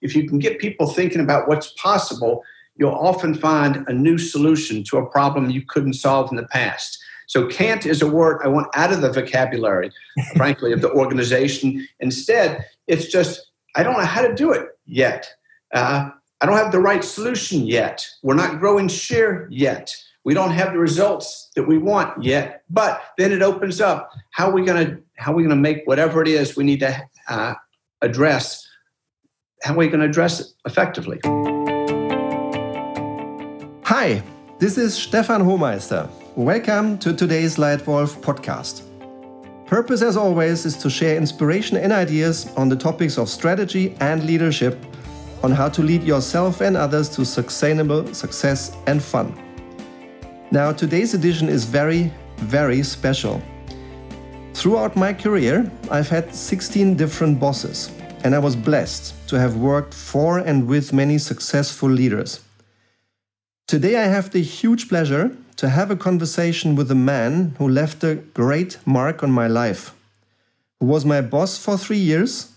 if you can get people thinking about what's possible, you'll often find a new solution to a problem you couldn't solve in the past. So can't is a word I want out of the vocabulary, frankly, of the organization. Instead, it's just, I don't know how to do it yet. Uh, I don't have the right solution yet. We're not growing share yet. We don't have the results that we want yet. But then it opens up. How are we going to how are we going to make whatever it is we need to uh, address? How we to address it effectively? Hi, this is Stefan Hohmeister. Welcome to today's Lightwolf podcast. Purpose, as always, is to share inspiration and ideas on the topics of strategy and leadership, on how to lead yourself and others to sustainable success and fun. Now, today's edition is very, very special. Throughout my career, I've had 16 different bosses, and I was blessed to have worked for and with many successful leaders. Today, I have the huge pleasure to have a conversation with a man who left a great mark on my life, who was my boss for three years,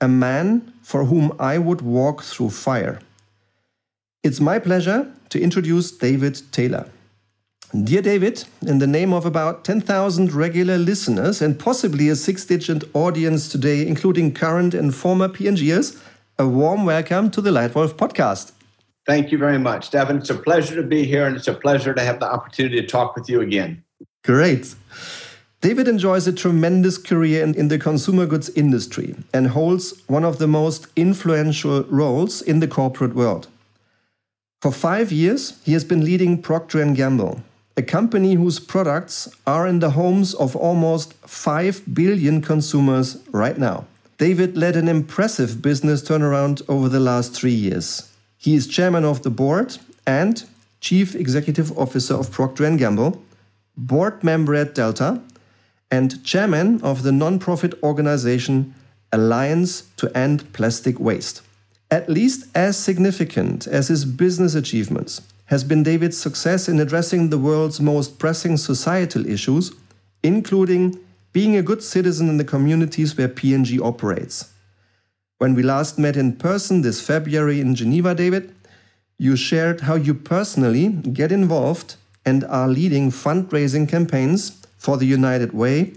a man for whom I would walk through fire. It's my pleasure to introduce David Taylor. Dear David, in the name of about 10,000 regular listeners and possibly a six digit audience today, including current and former P&Gers, a warm welcome to the Lightwolf podcast. Thank you very much, Devin. It's a pleasure to be here, and it's a pleasure to have the opportunity to talk with you again. Great. David enjoys a tremendous career in, in, the consumer goods industry and holds one of the most influential roles in the corporate world. For five years, he has been leading Procter & Gamble, a company whose products are in the homes of almost 5 billion consumers right now. David led an impressive business turnaround over the last three years. He is chairman of the board and chief executive officer of Procter & Gamble, board member at Delta, and chairman of the non-profit organization Alliance to End Plastic Waste. At least as significant as his business achievements has been David's success in addressing the world's most pressing societal issues, including being a good citizen in the communities where P&G operates. When we last met in person this February in Geneva, David, you shared how you personally get involved and are leading fundraising campaigns for the United Way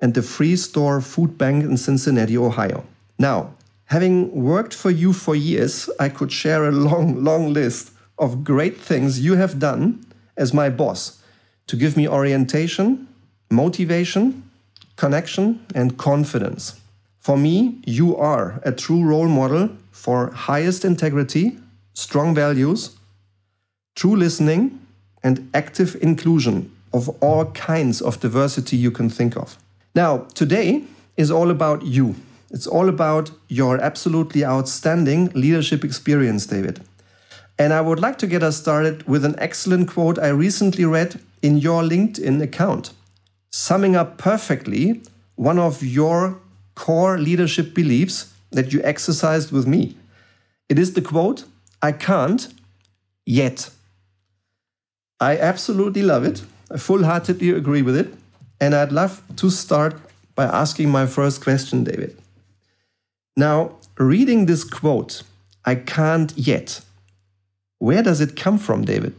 and the Freestore Foodbank in Cincinnati, Ohio. Now, having worked for you for years, I could share a long, long list of great things you have done as my boss to give me orientation, motivation, connection, and confidence. For me, you are a true role model for highest integrity, strong values, true listening, and active inclusion of all kinds of diversity you can think of. Now, today is all about you. It's all about your absolutely outstanding leadership experience, David. And I would like to get us started with an excellent quote I recently read in your LinkedIn account, summing up perfectly one of your core leadership beliefs that you exercised with me. It is the quote, I can't yet. I absolutely love it. I full heartedly agree with it. And I'd love to start by asking my first question, David. Now, reading this quote, I can't yet, where does it come from, David?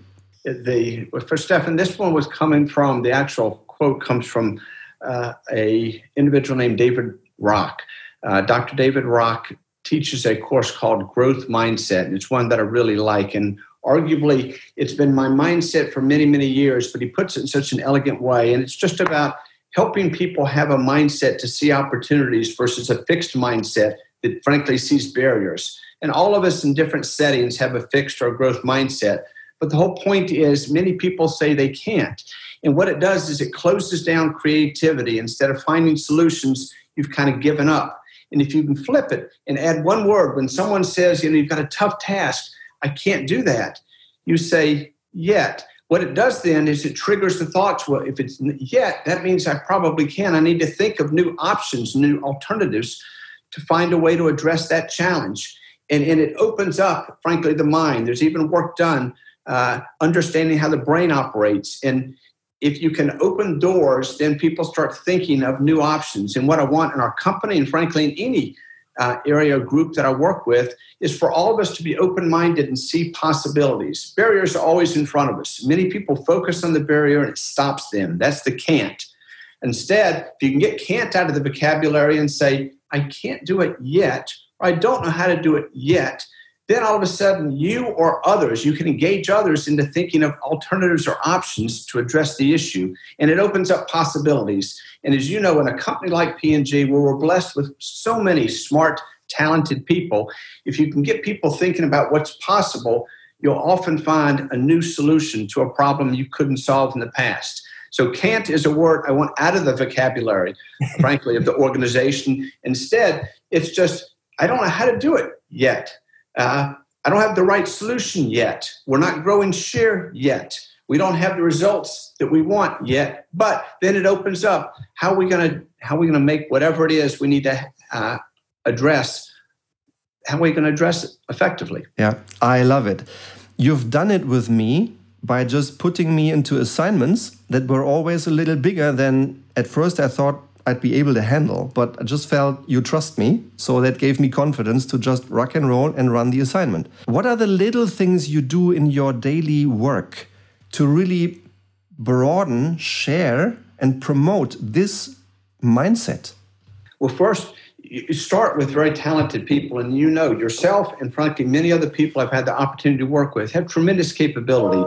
The, for Stefan, this one was coming from the actual quote comes from uh, a individual named David Rock. Uh, Dr. David Rock teaches a course called Growth Mindset, and it's one that I really like. And arguably, it's been my mindset for many, many years, but he puts it in such an elegant way. And it's just about helping people have a mindset to see opportunities versus a fixed mindset that frankly sees barriers. And all of us in different settings have a fixed or growth mindset. But the whole point is, many people say they can't. And what it does is it closes down creativity. Instead of finding solutions, you've kind of given up. And if you can flip it and add one word, when someone says, you know, you've got a tough task, I can't do that, you say, yet. What it does then is it triggers the thoughts. Well, if it's yet, that means I probably can. I need to think of new options, new alternatives to find a way to address that challenge. And, and it opens up, frankly, the mind. There's even work done uh, understanding how the brain operates. And if you can open doors, then people start thinking of new options. And what I want in our company, and frankly, in any uh, area or group that I work with is for all of us to be open minded and see possibilities. Barriers are always in front of us. Many people focus on the barrier and it stops them. That's the can't. Instead, if you can get can't out of the vocabulary and say, I can't do it yet, or I don't know how to do it yet, then all of a sudden you or others, you can engage others into thinking of alternatives or options to address the issue. And it opens up possibilities. And as you know, in a company like P&G, where we're blessed with so many smart, talented people, if you can get people thinking about what's possible, you'll often find a new solution to a problem you couldn't solve in the past. So can't is a word I want out of the vocabulary, frankly, of the organization. Instead, it's just, I don't know how to do it yet. Uh, I don't have the right solution yet. We're not growing share yet. We don't have the results that we want yet. But then it opens up. How are we going to how are we going to make whatever it is we need to uh, address? How are we going to address it effectively? Yeah, I love it. You've done it with me by just putting me into assignments that were always a little bigger than at first I thought I'd be able to handle. But I just felt you trust me. So that gave me confidence to just rock and roll and run the assignment. What are the little things you do in your daily work to really broaden, share, and promote this mindset? Well, first, you start with very talented people, and you know yourself and frankly many other people I've had the opportunity to work with have tremendous capability.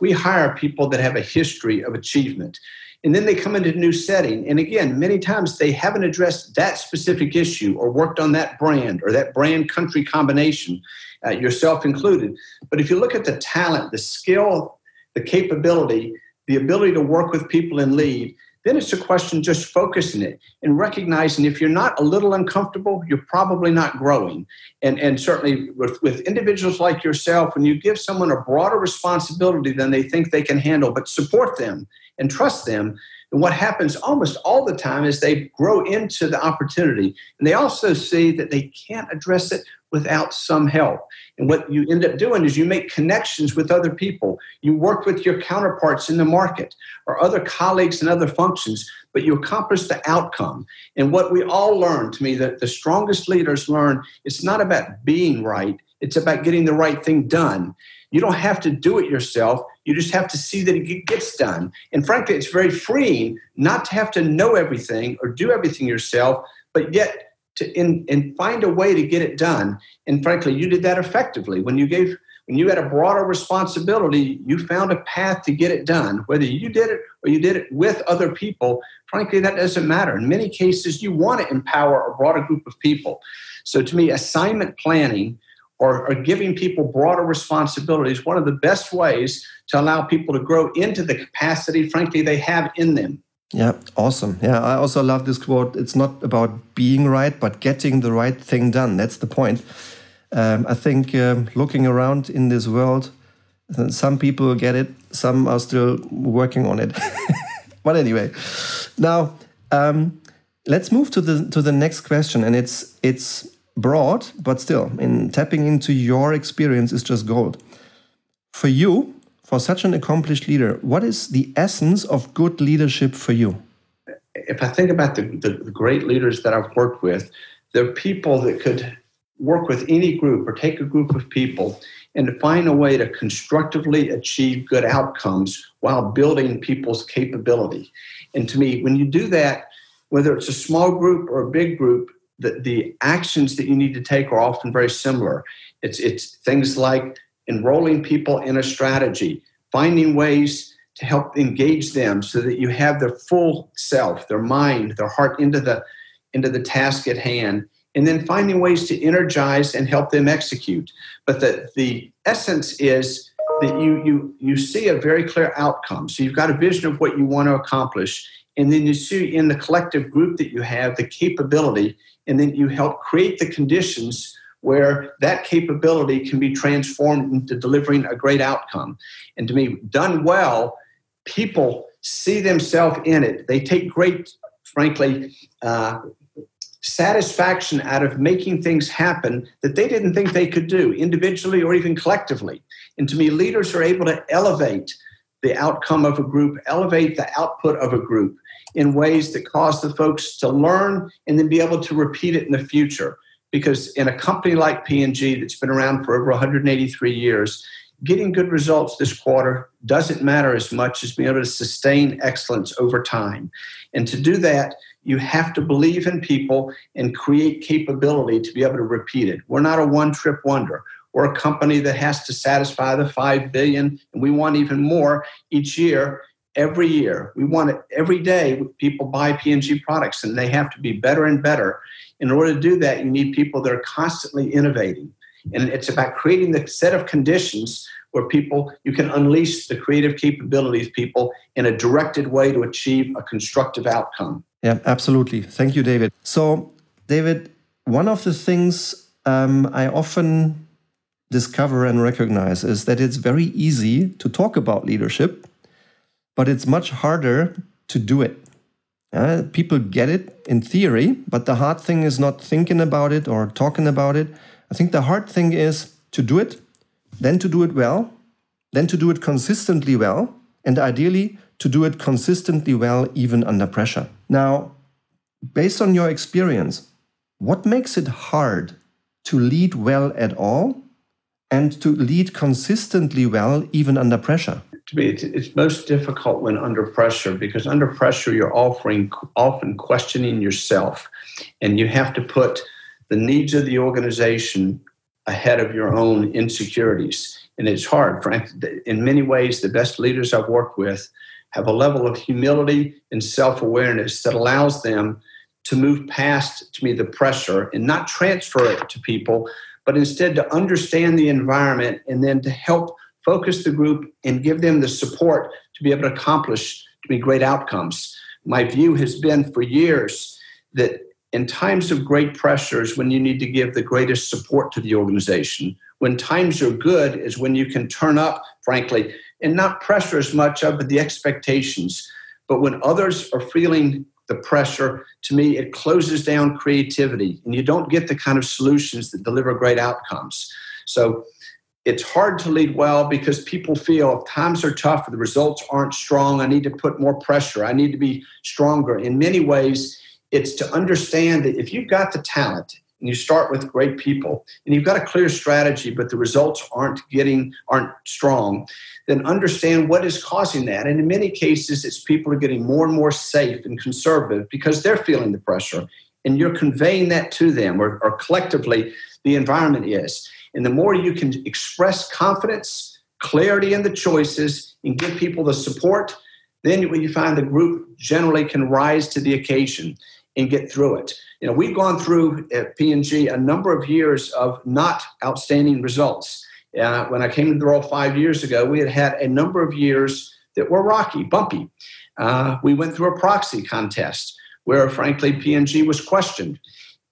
We hire people that have a history of achievement. And then they come into a new setting. And again, many times they haven't addressed that specific issue or worked on that brand or that brand country combination, uh, yourself included. But if you look at the talent, the skill, the capability, the ability to work with people and lead, then it's a question just focusing it and recognizing if you're not a little uncomfortable, you're probably not growing. And, and certainly with, with individuals like yourself, when you give someone a broader responsibility than they think they can handle, but support them and trust them, and what happens almost all the time is they grow into the opportunity. And they also see that they can't address it without some help. And what you end up doing is you make connections with other people. You work with your counterparts in the market or other colleagues in other functions, but you accomplish the outcome. And what we all learn to me that the strongest leaders learn it's not about being right, it's about getting the right thing done. You don't have to do it yourself. You just have to see that it gets done. And frankly, it's very freeing not to have to know everything or do everything yourself, but yet to in, and find a way to get it done. And frankly, you did that effectively. When you gave when you had a broader responsibility, you found a path to get it done. Whether you did it or you did it with other people, frankly, that doesn't matter. In many cases, you want to empower a broader group of people. So to me, assignment planning or, or giving people broader responsibilities one of the best ways to allow people to grow into the capacity, frankly, they have in them. Yeah, awesome. Yeah, I also love this quote. It's not about being right, but getting the right thing done. That's the point. Um, I think um, looking around in this world, some people get it, some are still working on it. but anyway, now um, let's move to the to the next question, and it's it's broad, but still, in tapping into your experience is just gold. For you, for such an accomplished leader, what is the essence of good leadership for you? If I think about the, the, great leaders that I've worked with, they're people that could work with any group or take a group of people and find a way to constructively achieve good outcomes while building people's capability. And to me, when you do that, whether it's a small group or a big group, the, the actions that you need to take are often very similar. It's, it's things like enrolling people in a strategy, finding ways to help engage them so that you have their full self, their mind, their heart into the into the task at hand, and then finding ways to energize and help them execute. But the, the essence is that you you you see a very clear outcome. So you've got a vision of what you want to accomplish, and then you see in the collective group that you have the capability, and then you help create the conditions where that capability can be transformed into delivering a great outcome. And to me, done well, people see themselves in it. They take great, frankly, uh, satisfaction out of making things happen that they didn't think they could do individually or even collectively. And to me, leaders are able to elevate the outcome of a group, elevate the output of a group in ways that cause the folks to learn and then be able to repeat it in the future. because in a company like P&G that's been around for over 183 years, getting good results this quarter doesn't matter as much as being able to sustain excellence over time. And to do that, you have to believe in people and create capability to be able to repeat it. We're not a one trip wonder. We're a company that has to satisfy the 5 billion and we want even more each year every year. We want it every day. People buy P&G products and they have to be better and better. In order to do that, you need people that are constantly innovating. And it's about creating the set of conditions where people you can unleash the creative capabilities of people in a directed way to achieve a constructive outcome. Yeah, absolutely. Thank you, David. So, David, one of the things um, I often discover and recognize is that it's very easy to talk about leadership, but it's much harder to do it. Uh, people get it in theory, but the hard thing is not thinking about it or talking about it. I think the hard thing is to do it, then to do it well, then to do it consistently well, and ideally to do it consistently well even under pressure. Now, based on your experience, what makes it hard to lead well at all and to lead consistently well even under pressure? To me, it's, it's most difficult when under pressure because under pressure you're offering often questioning yourself, and you have to put the needs of the organization ahead of your own insecurities. And it's hard. In many ways, the best leaders I've worked with have a level of humility and self awareness that allows them to move past, to me, the pressure and not transfer it to people, but instead to understand the environment and then to help focus the group and give them the support to be able to accomplish to be great outcomes. My view has been for years that in times of great pressures when you need to give the greatest support to the organization when times are good is when you can turn up frankly and not pressure as much of the expectations but when others are feeling the pressure. To me it closes down creativity and you don't get the kind of solutions that deliver great outcomes. So it's hard to lead well because people feel if times are tough or the results aren't strong i need to put more pressure i need to be stronger. In many ways it's to understand that if you've got the talent and you start with great people and you've got a clear strategy but the results aren't getting aren't strong then understand what is causing that. And in many cases it's people are getting more and more safe and conservative because they're feeling the pressure and you're conveying that to them or, or collectively the environment is. And the more you can express confidence clarity in the choices and give people the support then when you find the group generally can rise to the occasion and get through it. You know, we've gone through at P&G a number of years of not outstanding results. Uh, when I came to the role five years ago, we had had a number of years that were rocky, bumpy. Uh, we went through a proxy contest where, frankly, P&G was questioned.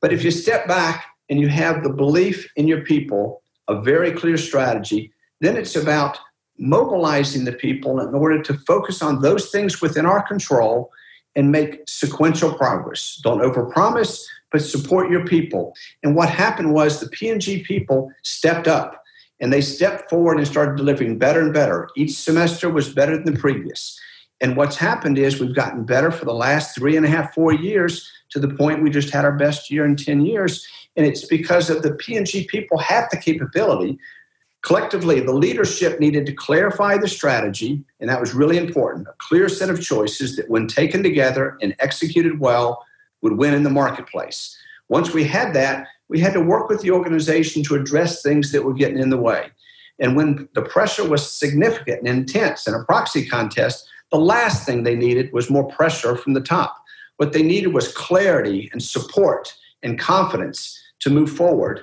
But if you step back and you have the belief in your people, a very clear strategy, then it's about mobilizing the people in order to focus on those things within our control and make sequential progress. Don't overpromise, but support your people. And what happened was the P&G people stepped up and they stepped forward and started delivering better and better. Each semester was better than the previous. And what's happened is we've gotten better for the last three and a half, four years to the point we just had our best year in 10 years. And it's because of the P&G people have the capability Collectively, the leadership needed to clarify the strategy, and that was really important. A clear set of choices that, when taken together and executed well, would win in the marketplace. Once we had that, we had to work with the organization to address things that were getting in the way. And when the pressure was significant and intense in a proxy contest, the last thing they needed was more pressure from the top. What they needed was clarity and support and confidence to move forward.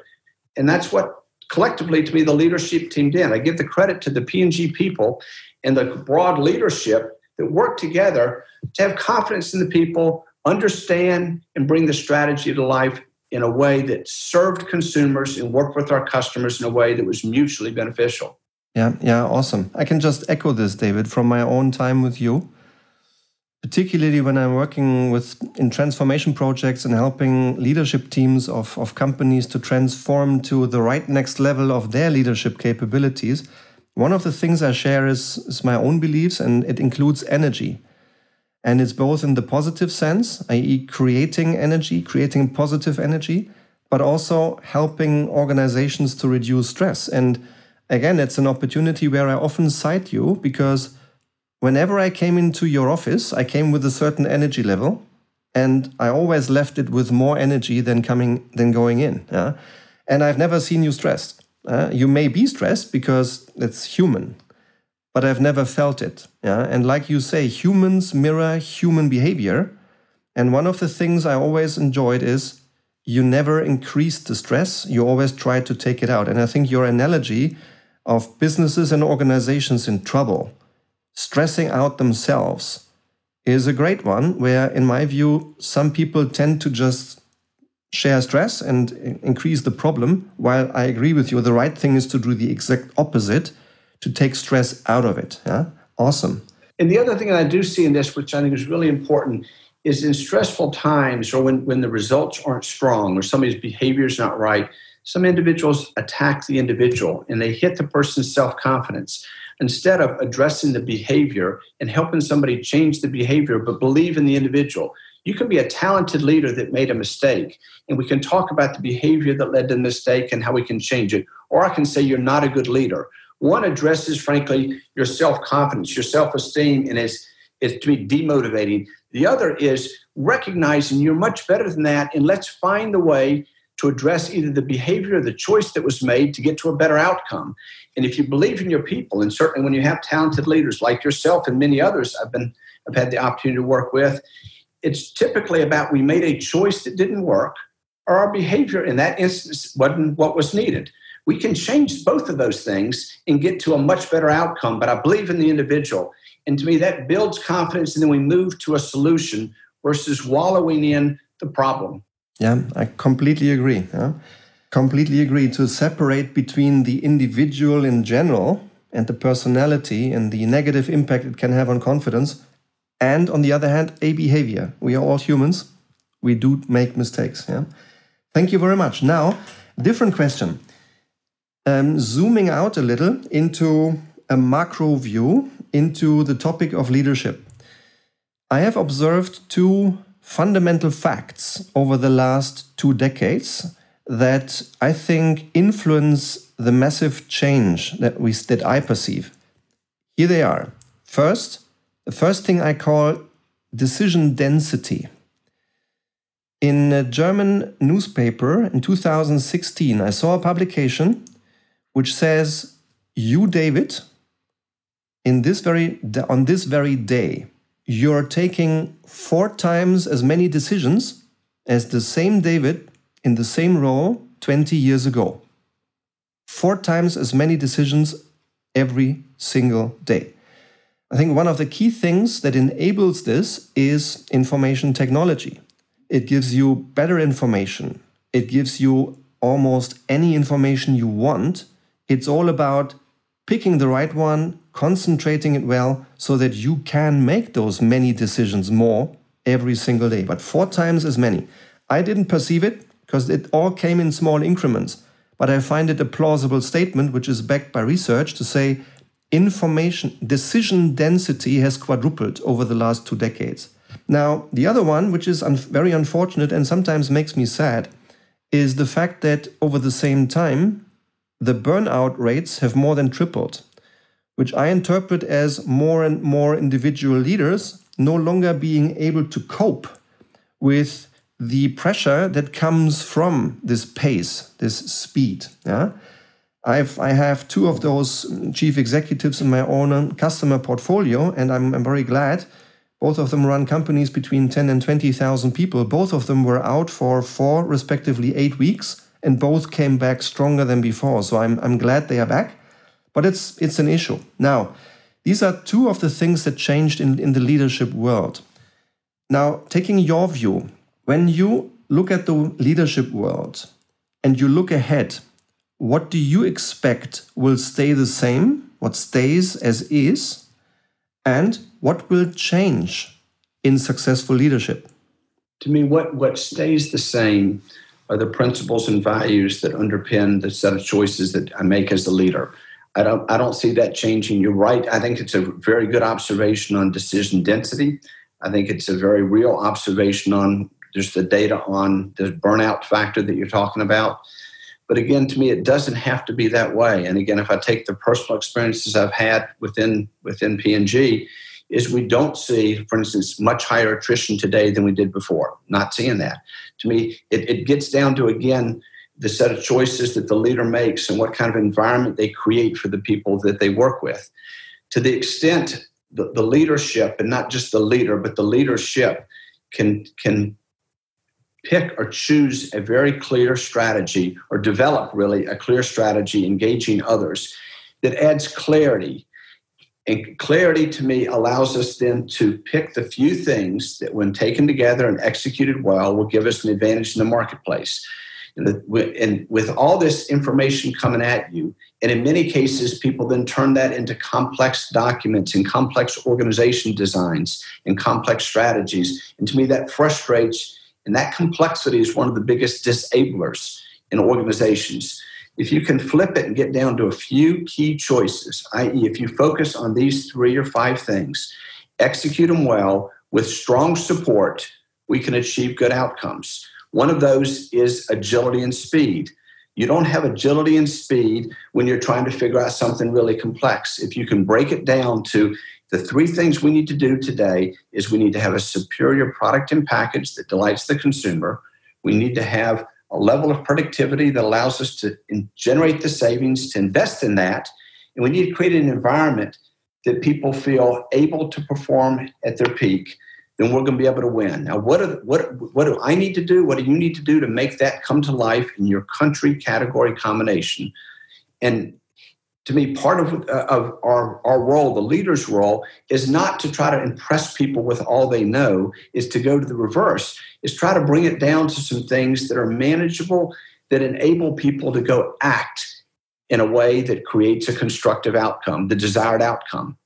And that's what collectively to be the leadership team did. I give the credit to the P&G people and the broad leadership that worked together to have confidence in the people, understand and bring the strategy to life in a way that served consumers and worked with our customers in a way that was mutually beneficial. Yeah, yeah, awesome. I can just echo this, David, from my own time with you particularly when I'm working with in transformation projects and helping leadership teams of, of companies to transform to the right next level of their leadership capabilities, one of the things I share is, is my own beliefs, and it includes energy. And it's both in the positive sense, i.e., creating energy, creating positive energy, but also helping organizations to reduce stress. And again, it's an opportunity where I often cite you because whenever I came into your office, I came with a certain energy level and I always left it with more energy than coming than going in. Yeah? And I've never seen you stressed. Uh, you may be stressed because it's human, but I've never felt it. Yeah? And like you say, humans mirror human behavior. And one of the things I always enjoyed is you never increased the stress, you always tried to take it out. And I think your analogy of businesses and organizations in trouble stressing out themselves is a great one, where, in my view, some people tend to just share stress and increase the problem, while I agree with you, the right thing is to do the exact opposite to take stress out of it. Yeah? Awesome. And the other thing that I do see in this, which I think is really important, is in stressful times or when, when the results aren't strong or somebody's behavior is not right, some individuals attack the individual and they hit the person's self confidence instead of addressing the behavior and helping somebody change the behavior, but believe in the individual. You can be a talented leader that made a mistake, and we can talk about the behavior that led to the mistake and how we can change it. Or I can say you're not a good leader. One addresses, frankly, your self confidence, your self esteem, and is, is to be demotivating. The other is recognizing you're much better than that, and let's find a way to address either the behavior or the choice that was made to get to a better outcome. And if you believe in your people, and certainly when you have talented leaders like yourself and many others I've been I've had the opportunity to work with, it's typically about we made a choice that didn't work, or our behavior in that instance wasn't what was needed. We can change both of those things and get to a much better outcome. But I believe in the individual. And to me, that builds confidence, and then we move to a solution versus wallowing in the problem. Yeah, I completely agree. Yeah? Completely agree to separate between the individual in general and the personality and the negative impact it can have on confidence, and on the other hand, a behavior. We are all humans. We do make mistakes. Yeah. Thank you very much. Now, different question. Um, zooming out a little into a macro view into the topic of leadership. I have observed two fundamental facts over the last two decades that I think influence the massive change that we that I perceive. Here they are. First, the first thing I call decision density. In a German newspaper in 2016, I saw a publication which says, "You, David, in this very on this very day, you're taking four times as many decisions as the same David in the same role 20 years ago. Four times as many decisions every single day. I think one of the key things that enables this is information technology. It gives you better information, it gives you almost any information you want. It's all about picking the right one, concentrating it well, so that you can make those many decisions more every single day, but four times as many. I didn't perceive it because it all came in small increments, but I find it a plausible statement which is backed by research to say information decision density has quadrupled over the last two decades. Now, the other one, which is un very unfortunate and sometimes makes me sad, is the fact that over the same time, the burnout rates have more than tripled, which I interpret as more and more individual leaders no longer being able to cope with the pressure that comes from this pace, this speed. Yeah? I've, I have two of those chief executives in my own customer portfolio, and I'm, I'm very glad. Both of them run companies between 10 and 20,000 people. Both of them were out for four, respectively, eight weeks and both came back stronger than before. So I'm, I'm glad they are back, but it's, it's an issue. Now, these are two of the things that changed in, in the leadership world. Now, taking your view, when you look at the leadership world and you look ahead, what do you expect will stay the same? What stays as is? And what will change in successful leadership? To me, what, what stays the same are the principles and values that underpin the set of choices that I make as the leader. I don't, I don't see that changing. You're right. I think it's a very good observation on decision density. I think it's a very real observation on there's the data on the burnout factor that you're talking about. But again, to me, it doesn't have to be that way. And again, if I take the personal experiences I've had within within P&G, is we don't see, for instance, much higher attrition today than we did before. Not seeing that. To me, it, it gets down to again the set of choices that the leader makes and what kind of environment they create for the people that they work with. To the extent the, the leadership, and not just the leader, but the leadership can can pick or choose a very clear strategy or develop really a clear strategy engaging others that adds clarity and clarity to me allows us then to pick the few things that, when taken together and executed well, will give us an advantage in the marketplace. And with all this information coming at you, and in many cases, people then turn that into complex documents and complex organization designs and complex strategies. And to me, that frustrates, and that complexity is one of the biggest disablers in organizations if you can flip it and get down to a few key choices, i.e., if you focus on these three or five things, execute them well with strong support, we can achieve good outcomes. One of those is agility and speed. You don't have agility and speed when you're trying to figure out something really complex. If you can break it down to the three things we need to do today is we need to have a superior product and package that delights the consumer. We need to have a level of productivity that allows us to generate the savings to invest in that. And we need to create an environment that people feel able to perform at their peak. Then we're going to be able to win. Now, what, are, what, what do I need to do? What do you need to do to make that come to life in your country category combination? And to me, part of, uh, of our, our role, the leader's role, is not to try to impress people with all they know, is to go to the reverse, is try to bring it down to some things that are manageable, that enable people to go act in a way that creates a constructive outcome, the desired outcome.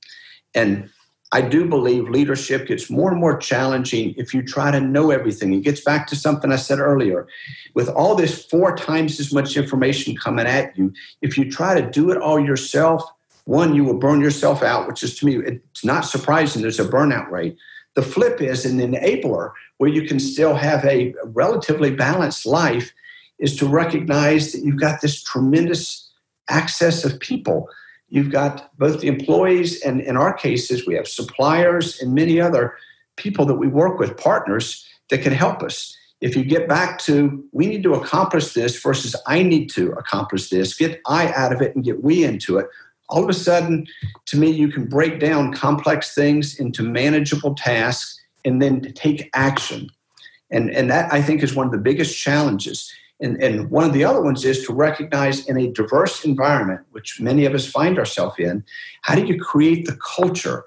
And I do believe leadership gets more and more challenging if you try to know everything. It gets back to something I said earlier. With all this four times as much information coming at you, if you try to do it all yourself, one, you will burn yourself out, which is to me, it's not surprising there's a burnout rate. The flip is an enabler where you can still have a relatively balanced life is to recognize that you've got this tremendous access of people You've got both the employees, and in our cases, we have suppliers and many other people that we work with, partners that can help us. If you get back to we need to accomplish this versus I need to accomplish this, get I out of it and get we into it, all of a sudden, to me, you can break down complex things into manageable tasks and then take action. And, and that I think is one of the biggest challenges and, and one of the other ones is to recognize in a diverse environment, which many of us find ourselves in, how do you create the culture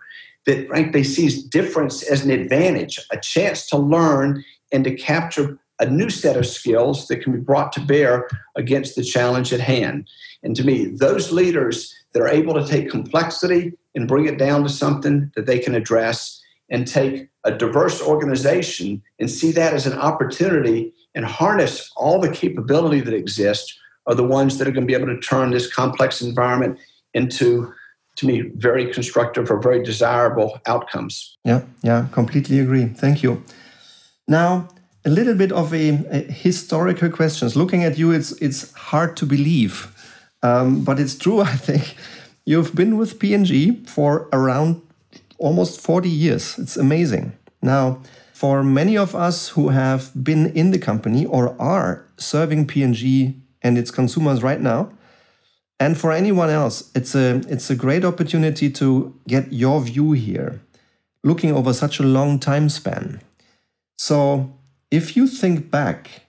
that frankly sees difference as an advantage, a chance to learn and to capture a new set of skills that can be brought to bear against the challenge at hand. And to me, those leaders that are able to take complexity and bring it down to something that they can address and take a diverse organization and see that as an opportunity and harness all the capability that exists are the ones that are going to be able to turn this complex environment into to me very constructive or very desirable outcomes. Yeah yeah completely agree. Thank you. Now a little bit of a, a historical questions looking at you it's it's hard to believe um, but it's true i think. You've been with P&G for around almost 40 years. It's amazing. Now for many of us who have been in the company or are serving P&G its consumers right now, and for anyone else, it's a it's a great opportunity to get your view here, looking over such a long time span. So, if you think back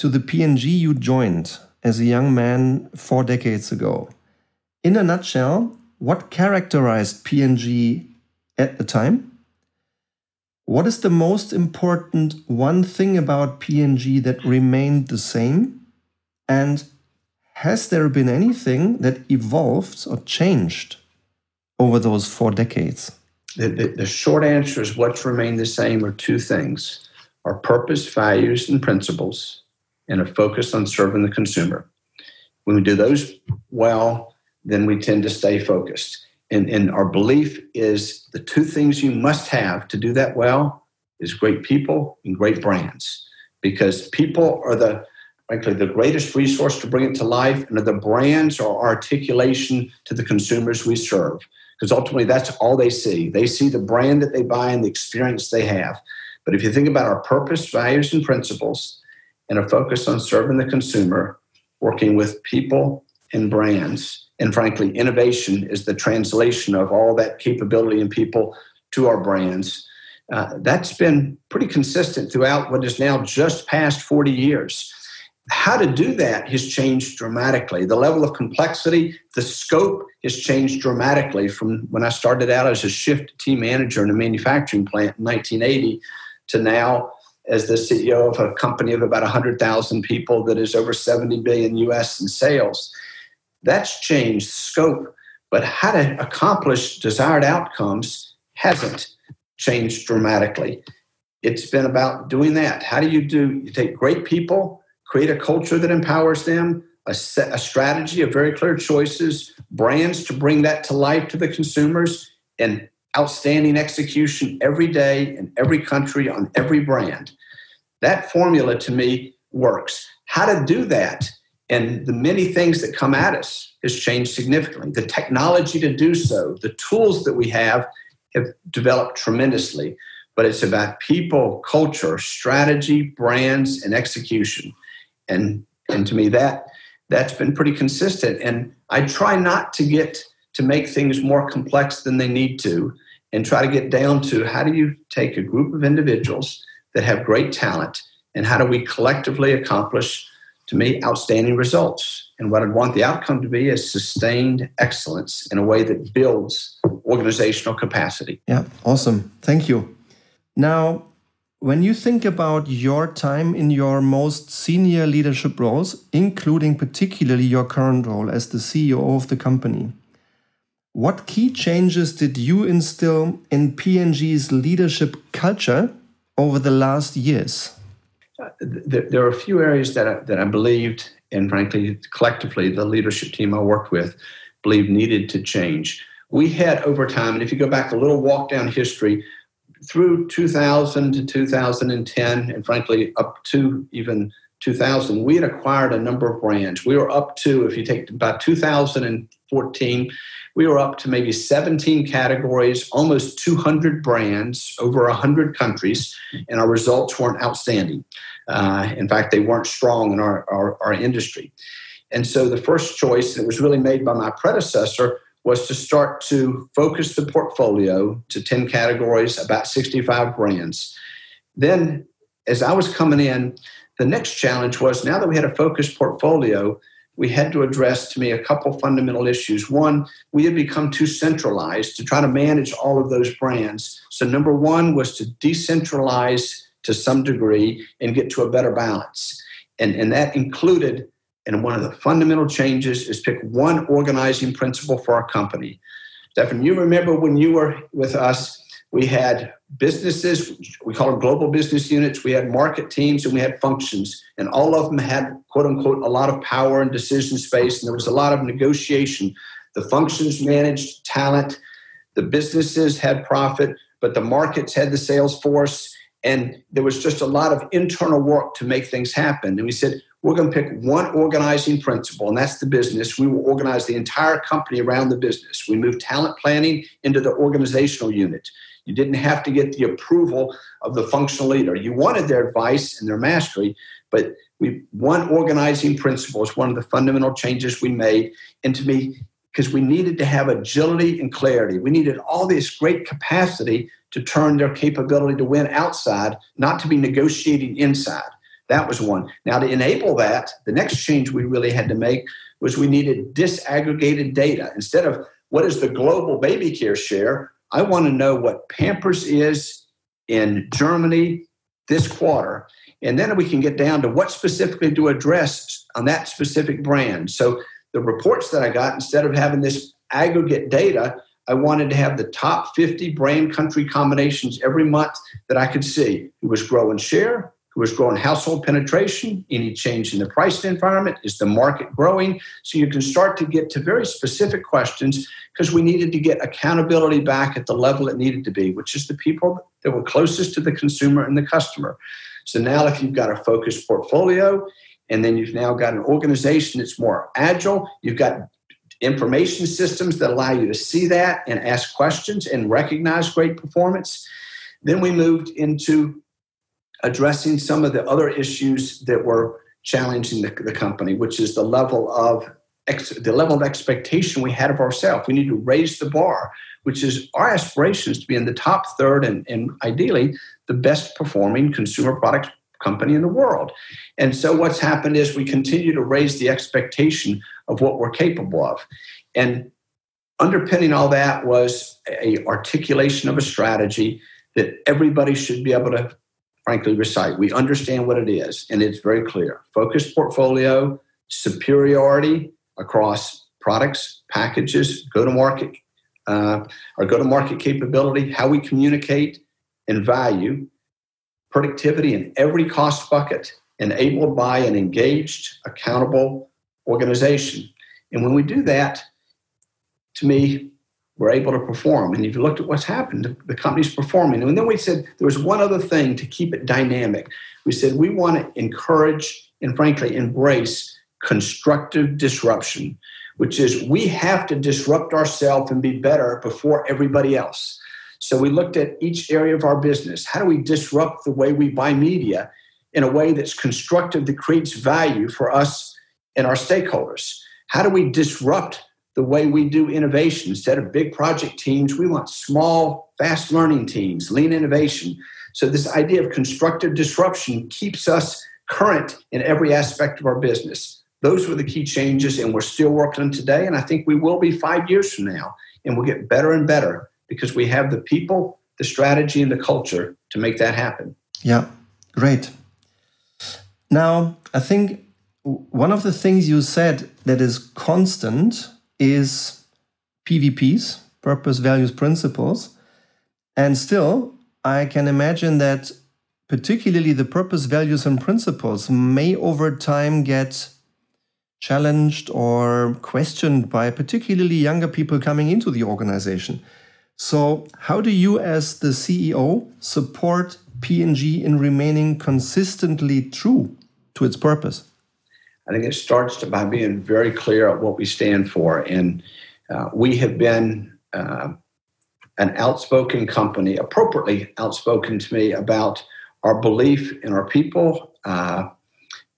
to the P&G you joined as a young man 4 decades ago, in a nutshell, what characterized P&G at the time? What is the most important one thing about P&G that remained the same? And has there been anything that evolved or changed over those four decades? The, the, the, short answer is what's remained the same are two things our purpose, values, and principles, and a focus on serving the consumer. When we do those well, then we tend to stay focused and, and our belief is the two things you must have to do that well is great people and great brands. Because people are the frankly the greatest resource to bring it to life and the brands are articulation to the consumers we serve. Because ultimately that's all they see. They see the brand that they buy and the experience they have. But if you think about our purpose values and principles and a focus on serving the consumer working with people and brands and frankly innovation is the translation of all that capability in people to our brands uh, that's been pretty consistent throughout what is now just past 40 years how to do that has changed dramatically. The level of complexity, the scope has changed dramatically from when I started out as a shift team manager in a manufacturing plant in 1980 to now as the CEO of a company of about 100,000 people that is over 70 billion US in sales. That's changed scope, but how to accomplish desired outcomes hasn't changed dramatically. It's been about doing that. How do you do you take great people create a culture that empowers them, a, set, a strategy of very clear choices, brands to bring that to life to the consumers, and outstanding execution every day in every country on every brand. That formula to me works. How to do that and the many things that come at us has changed significantly. The technology to do so, the tools that we have have developed tremendously, but it's about people, culture, strategy, brands, and execution and and to me that that's been pretty consistent and i try not to get to make things more complex than they need to and try to get down to how do you take a group of individuals that have great talent and how do we collectively accomplish to me outstanding results. And what i'd want the outcome to be is sustained excellence in a way that builds organizational capacity. Yeah awesome. Thank you. Now when you think about your time in your most senior leadership roles, including particularly your current role as the CEO of the company, what key changes did you instill in P&G's leadership culture over the last years? Uh, there are a few areas that I, that I believed, and frankly, collectively, the leadership team I worked with believed needed to change. We had over time, and if you go back a little walk down history, through 2000 to 2010, and frankly, up to even 2000, we had acquired a number of brands. We were up to, if you take about 2014, we were up to maybe 17 categories, almost 200 brands, over 100 countries, and our results weren't outstanding. Uh, in fact, they weren't strong in our, our, our industry. And so the first choice that was really made by my predecessor was to start to focus the portfolio to 10 categories, about 65 brands. Then, as I was coming in, the next challenge was now that we had a focused portfolio, we had to address to me a couple fundamental issues. One, we had become too centralized to try to manage all of those brands. So, number one was to decentralize to some degree and get to a better balance. And, and that included and one of the fundamental changes is pick one organizing principle for our company. Stefan, you remember when you were with us, we had businesses, we call them global business units, we had market teams, and we had functions. And all of them had, quote unquote, a lot of power and decision space, and there was a lot of negotiation. The functions managed talent, the businesses had profit, but the markets had the sales force. And there was just a lot of internal work to make things happen. And we said, we're going to pick one organizing principle, and that's the business. We will organize the entire company around the business. We move talent planning into the organizational unit. You didn't have to get the approval of the functional leader. You wanted their advice and their mastery, but we one organizing principle is one of the fundamental changes we made. And to me, because we needed to have agility and clarity, we needed all this great capacity to turn their capability to win outside, not to be negotiating inside. That was one. Now, to enable that, the next change we really had to make was we needed disaggregated data. Instead of what is the global baby care share, I want to know what Pampers is in Germany this quarter. And then we can get down to what specifically to address on that specific brand. So the reports that I got, instead of having this aggregate data, I wanted to have the top 50 brand country combinations every month that I could see who was growing share, is growing household penetration, any change in the price environment, is the market growing? So you can start to get to very specific questions because we needed to get accountability back at the level it needed to be, which is the people that were closest to the consumer and the customer. So now, if you've got a focused portfolio, and then you've now got an organization that's more agile, you've got information systems that allow you to see that and ask questions and recognize great performance. Then we moved into addressing some of the other issues that were challenging the, the company, which is the level of ex, the level of expectation we had of ourselves. We need to raise the bar, which is our aspirations to be in the top third and, and ideally the best performing consumer product company in the world. And so what's happened is we continue to raise the expectation of what we're capable of. And underpinning all that was a articulation of a strategy that everybody should be able to frankly recite. We understand what it is, and it's very clear. Focused portfolio, superiority across products, packages, go to market, uh, our go to market capability, how we communicate, and value, productivity in every cost bucket, enabled by an engaged, accountable organization. And when we do that, to me, we're able to perform. And if you looked at what's happened, the company's performing. And then we said there was one other thing to keep it dynamic. We said we want to encourage and frankly embrace constructive disruption, which is we have to disrupt ourselves and be better before everybody else. So we looked at each area of our business. How do we disrupt the way we buy media in a way that's constructive that creates value for us and our stakeholders? How do we disrupt the way we do innovation. Instead of big project teams, we want small, fast learning teams, lean innovation. So, this idea of constructive disruption keeps us current in every aspect of our business. Those were the key changes, and we're still working on today. And I think we will be five years from now, and we'll get better and better because we have the people, the strategy, and the culture to make that happen. Yeah, great. Now, I think one of the things you said that is constant is PVPs, purpose, values, principles. And still, I can imagine that particularly the purpose, values, and principles may over time get challenged or questioned by particularly younger people coming into the organization. So, how do you, as the CEO, support P&G in remaining consistently true to its purpose? I think it starts by being very clear at what we stand for. And uh, we have been uh, an outspoken company, appropriately outspoken to me about our belief in our people. Uh,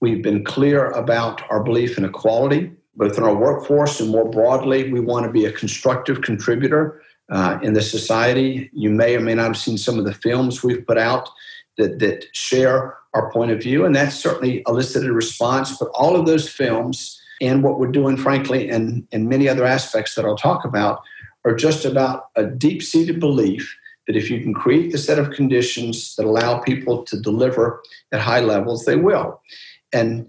we've been clear about our belief in equality, both in our workforce and more broadly. We want to be a constructive contributor uh, in the society. You may or may not have seen some of the films we've put out that, that share our point of view, and that's certainly elicited a response. But all of those films and what we're doing, frankly, and, and many other aspects that I'll talk about, are just about a deep seated belief that if you can create the set of conditions that allow people to deliver at high levels, they will. And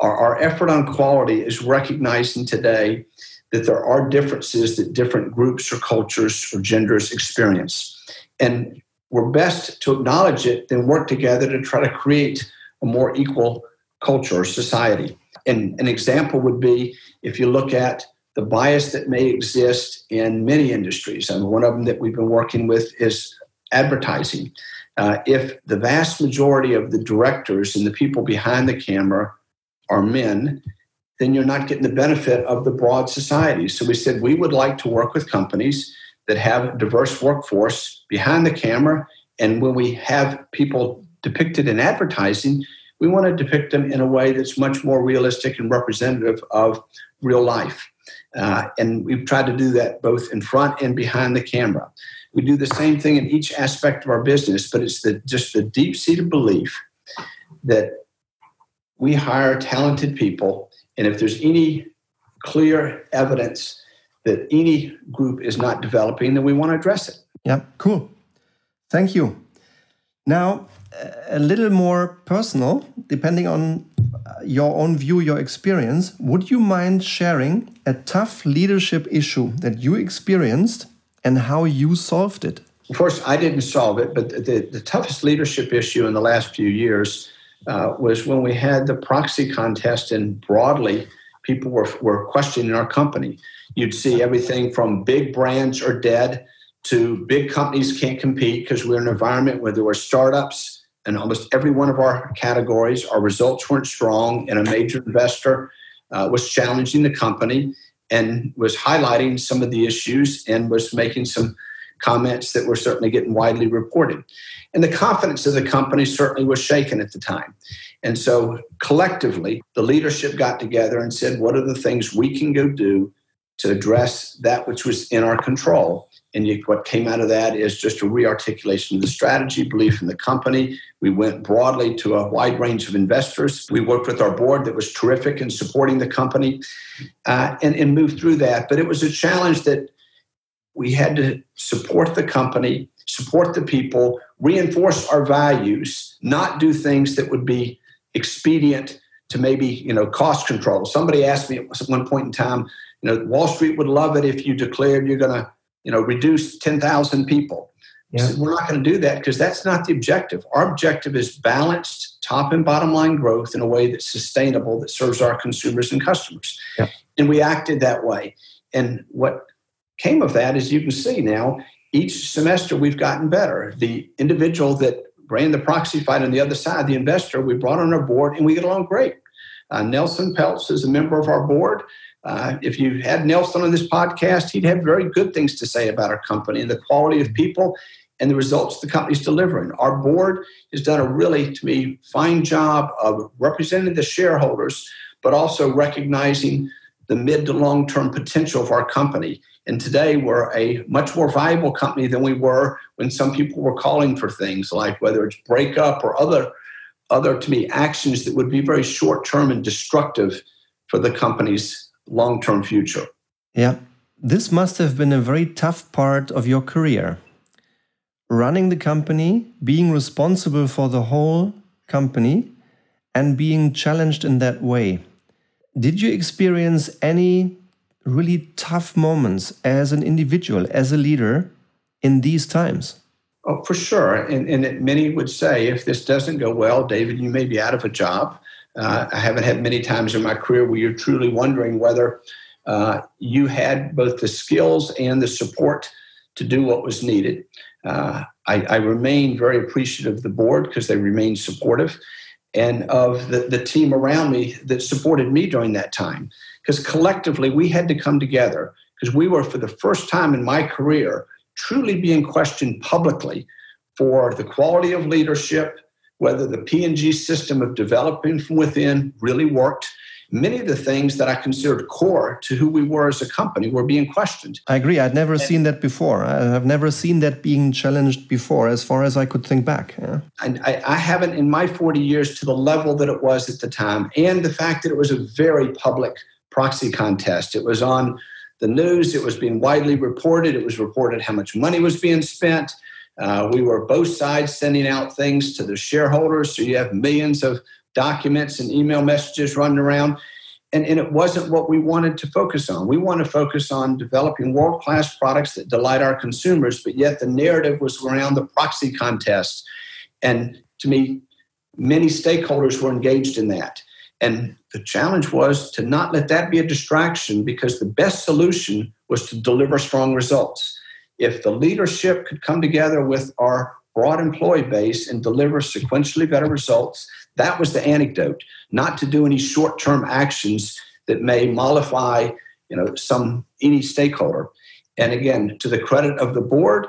our, our effort on quality is recognizing today that there are differences that different groups or cultures or genders experience. And we're best to acknowledge it than work together to try to create a more equal culture or society. And an example would be if you look at the bias that may exist in many industries, and one of them that we've been working with is advertising. Uh, if the vast majority of the directors and the people behind the camera are men, then you're not getting the benefit of the broad society. So we said we would like to work with companies that have a diverse workforce behind the camera. And when we have people depicted in advertising, we want to depict them in a way that's much more realistic and representative of real life. Uh, and we've tried to do that both in front and behind the camera. We do the same thing in each aspect of our business, but it's the, just the deep seated belief that we hire talented people, and if there's any clear evidence that any group is not developing, then we want to address it. Yeah, cool. Thank you. Now, a little more personal, depending on uh, your own view, your experience, would you mind sharing a tough leadership issue that you experienced and how you solved it? Of course, I didn't solve it, but the, the toughest leadership issue in the last few years uh, was when we had the proxy contest, and broadly, people were, were questioning our company. You'd see everything from big brands are dead to big companies can't compete because we're in an environment where there were startups in almost every one of our categories. Our results weren't strong, and a major investor uh, was challenging the company and was highlighting some of the issues and was making some comments that were certainly getting widely reported. And the confidence of the company certainly was shaken at the time. And so collectively, the leadership got together and said, what are the things we can go do to address that which was in our control? And you, what came out of that is just a rearticulation of the strategy, belief in the company. We went broadly to a wide range of investors. We worked with our board that was terrific in supporting the company uh, and, and moved through that. But it was a challenge that we had to support the company, support the people, reinforce our values, not do things that would be expedient to maybe you know cost control. Somebody asked me at one point in time, you know, Wall Street would love it if you declared you're going to you know reduce 10,000 people. Yeah. Said, We're not going to do that because that's not the objective. Our objective is balanced top and bottom line growth in a way that's sustainable that serves our consumers and customers. Yeah. And we acted that way. And what came of that, as you can see now, each semester we've gotten better. The individual that ran the proxy fight on the other side, the investor, we brought on our board and we get along great. Uh, Nelson Peltz is a member of our board. Uh, if you had Nelson on this podcast, he'd have very good things to say about our company and the quality of people and the results the company's delivering. Our board has done a really, to me, fine job of representing the shareholders, but also recognizing the mid to long term potential of our company. And today we're a much more viable company than we were when some people were calling for things like whether it's breakup or other, other to me, actions that would be very short term and destructive for the company's long term future. Yeah. This must have been a very tough part of your career. Running the company, being responsible for the whole company, and being challenged in that way. Did you experience any really tough moments as an individual, as a leader in these times? Oh, for sure. And, and many would say if this doesn't go well, David, you may be out of a job. Uh, I haven't had many times in my career where you're truly wondering whether uh, you had both the skills and the support to do what was needed. Uh, I, I, remain very appreciative of the board because they remain supportive and of the, the team around me that supported me during that time. Because collectively, we had to come together because we were, for the first time in my career, truly being questioned publicly for the quality of leadership, whether the P&G system of developing from within really worked, many of the things that I considered core to who we were as a company were being questioned. I agree. I'd never and, seen that before. I've never seen that being challenged before, as far as I could think back. Yeah. I, I haven't in my 40 years to the level that it was at the time, and the fact that it was a very public proxy contest. It was on the news, it was being widely reported, it was reported how much money was being spent. Uh, we were both sides sending out things to the shareholders, so you have millions of documents and email messages running around. And, and it wasn't what we wanted to focus on. We want to focus on developing world class products that delight our consumers, but yet the narrative was around the proxy contest. And to me, many stakeholders were engaged in that. And the challenge was to not let that be a distraction because the best solution was to deliver strong results. If the leadership could come together with our broad employee base and deliver sequentially better results, that was the anecdote, not to do any short-term actions that may mollify, you know, some any stakeholder. And again, to the credit of the board,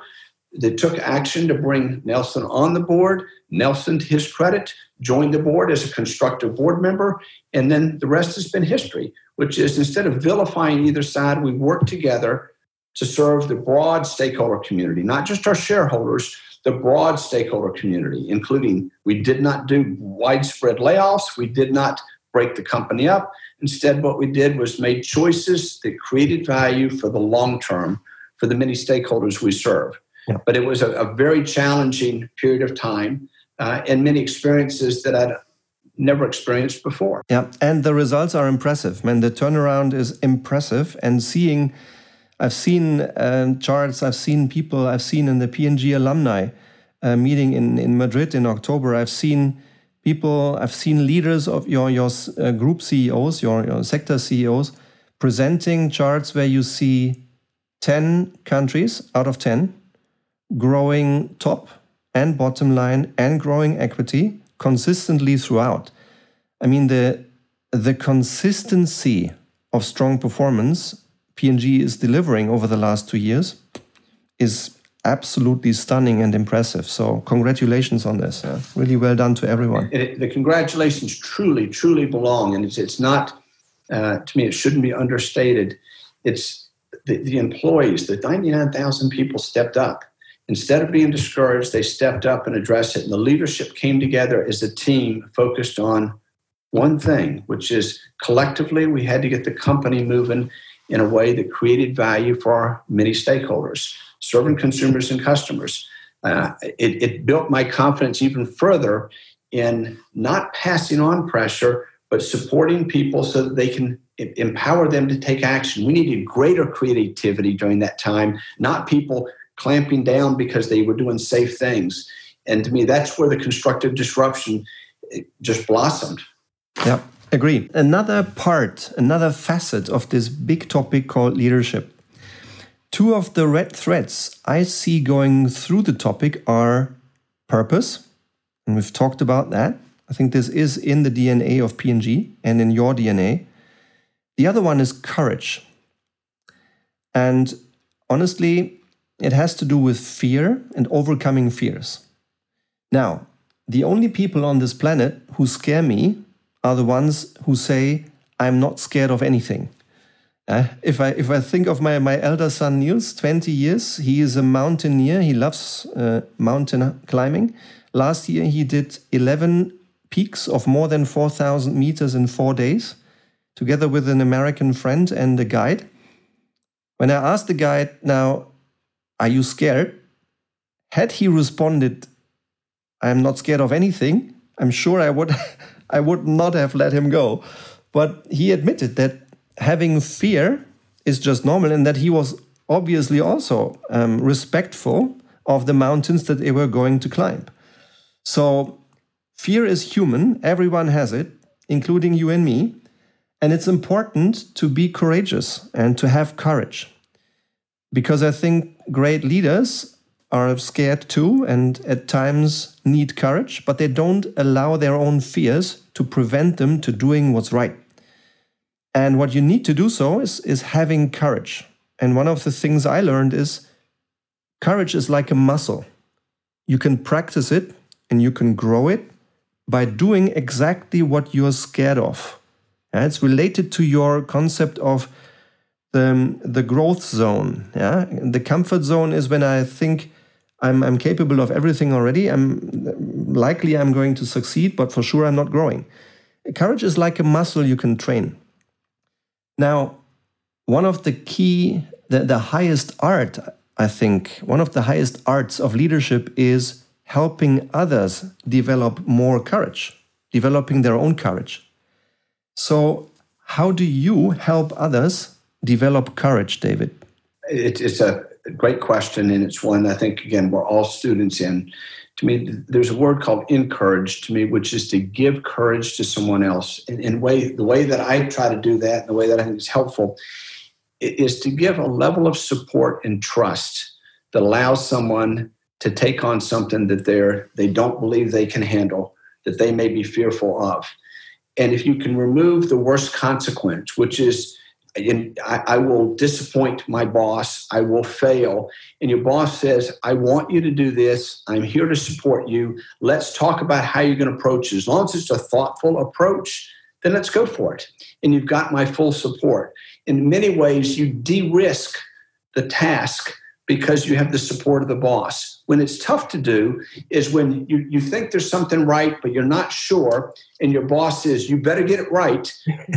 they took action to bring Nelson on the board. Nelson, to his credit, joined the board as a constructive board member. And then the rest has been history, which is instead of vilifying either side, we worked together to serve the broad stakeholder community, not just our shareholders, the broad stakeholder community, including we did not do widespread layoffs, we did not break the company up. Instead, what we did was made choices that created value for the long term for the many stakeholders we serve. Yeah. But it was a, a, very challenging period of time uh, and many experiences that I'd never experienced before. Yeah, and the results are impressive. Man, the turnaround is impressive, and seeing I've seen uh, charts, I've seen people, I've seen in the P&G alumni uh, meeting in, in Madrid in October, I've seen people, I've seen leaders of your, your uh, group CEOs, your, your sector CEOs, presenting charts where you see 10 countries out of 10 growing top and bottom line and growing equity consistently throughout. I mean, the, the consistency of strong performance P&G is delivering over the last two years is absolutely stunning and impressive. So congratulations on this. Yeah. Really well done to everyone. It, the congratulations truly, truly belong, and it's, it's not. Uh, to me, it shouldn't be understated. It's the, the employees, the 99,000 people stepped up. Instead of being discouraged, they stepped up and addressed it. And the leadership came together as a team focused on one thing, which is collectively we had to get the company moving in a way that created value for our many stakeholders, serving consumers and customers. Uh, it, it built my confidence even further in not passing on pressure, but supporting people so that they can empower them to take action. We needed greater creativity during that time, not people clamping down because they were doing safe things. And to me, that's where the constructive disruption just blossomed. Yeah, agree. Another part, another facet of this big topic called leadership. Two of the red threads I see going through the topic are purpose, and we've talked about that. I think this is in the DNA of P&G and in your DNA. The other one is courage. And honestly, it has to do with fear and overcoming fears. Now, the only people on this planet who scare me are the ones who say, I'm not scared of anything. Uh, if I if I think of my, my elder son Niels, 20 years, he is a mountaineer. He loves uh, mountain climbing. Last year he did 11 peaks of more than 4,000 meters in four days, together with an American friend and a guide. When I asked the guide, "Now, are you scared?" Had he responded, "I am not scared of anything," I'm sure I would I would not have let him go. But he admitted that having fear is just normal and that he was obviously also um, respectful of the mountains that they were going to climb. So, fear is human, everyone has it, including you and me. And it's important to be courageous and to have courage. Because I think great leaders are scared too and at times need courage, but they don't allow their own fears to prevent them to doing what's right. And what you need to do so is, is having courage. And one of the things I learned is courage is like a muscle. You can practice it and you can grow it by doing exactly what you're scared of. And it's related to your concept of the, the growth zone. Yeah? The comfort zone is when I think I'm, I'm capable of everything already. I'm likely I'm going to succeed, but for sure I'm not growing. Courage is like a muscle you can train. Now, one of the key, the, the highest art, I think, one of the highest arts of leadership is helping others develop more courage, developing their own courage. So, how do you help others develop courage, David? It, it's a great question, and it's one I think again we're all students in. To me, there's a word called encourage to me, which is to give courage to someone else. And, and way the way that I try to do that, and the way that I think is helpful, is to give a level of support and trust that allows someone to take on something that they're they don't believe they can handle, that they may be fearful of. And if you can remove the worst consequence, which is I, I, will disappoint my boss. I will fail. And your boss says, I want you to do this. I'm here to support you. Let's talk about how you're going to approach it. As long as it's a thoughtful approach, then let's go for it. And you've got my full support. In many ways, you de risk the task because you have the support of the boss. When it's tough to do is when you, you think there's something right, but you're not sure, and your boss says, You better get it right,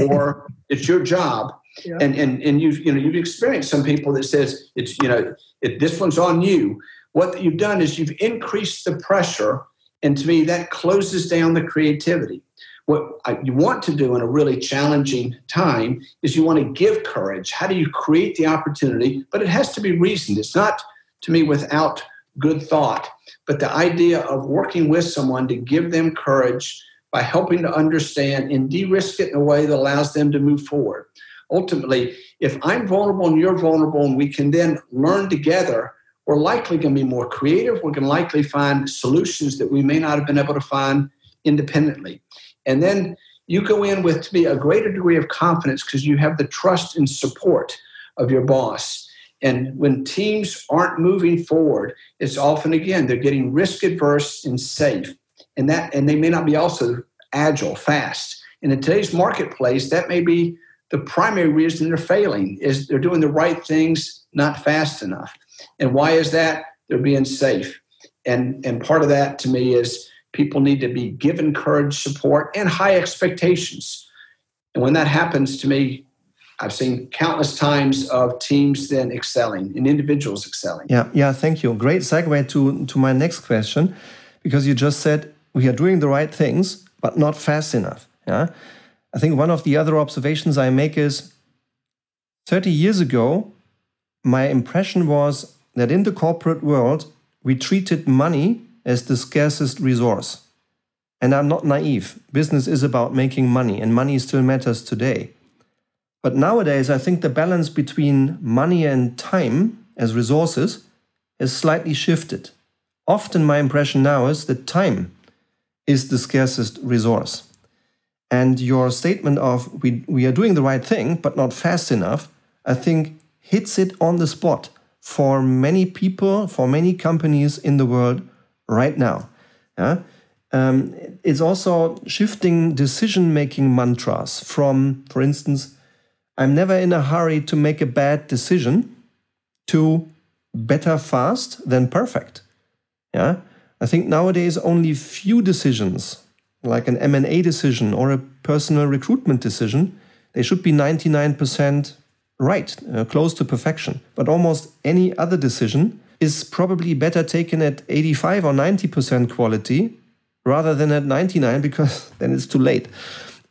or it's your job yeah. And and and you've you know you've experienced some people that says it's you know it, this one's on you. What you've done is you've increased the pressure, and to me that closes down the creativity. What I, you want to do in a really challenging time is you want to give courage. How do you create the opportunity? But it has to be reasoned. It's not to me without good thought. But the idea of working with someone to give them courage by helping to understand and de risk it in a way that allows them to move forward. Ultimately, if I'm vulnerable and you're vulnerable, and we can then learn together, we're likely going to be more creative. We're going to likely find solutions that we may not have been able to find independently. And then you go in with, to me, a greater degree of confidence because you have the trust and support of your boss. And when teams aren't moving forward, it's often again they're getting risk adverse and safe, and that and they may not be also agile, fast. And in today's marketplace, that may be the primary reason they're failing is they're doing the right things not fast enough. And why is that? They're being safe. And and part of that to me is people need to be given courage, support, and high expectations. And when that happens to me, I've seen countless times of teams then excelling and individuals excelling. Yeah, yeah, thank you. Great segue to, to my next question, because you just said we are doing the right things, but not fast enough. Yeah. I think one of the other observations I make is 30 years ago, my impression was that in the corporate world, we treated money as the scarcest resource. And I'm not naive. Business is about making money, and money still matters today. But nowadays, I think the balance between money and time as resources has slightly shifted. Often, my impression now is that time is the scarcest resource. And your statement of we, we are doing the right thing, but not fast enough, I think hits it on the spot for many people, for many companies in the world right now. Yeah? Um, it's also shifting decision making mantras from, for instance, I'm never in a hurry to make a bad decision to better fast than perfect. Yeah. I think nowadays only few decisions, like an M&A decision or a personal recruitment decision, they should be 99% right, uh, close to perfection. But almost any other decision is probably better taken at 85 or 90% quality rather than at 99 because then it's too late.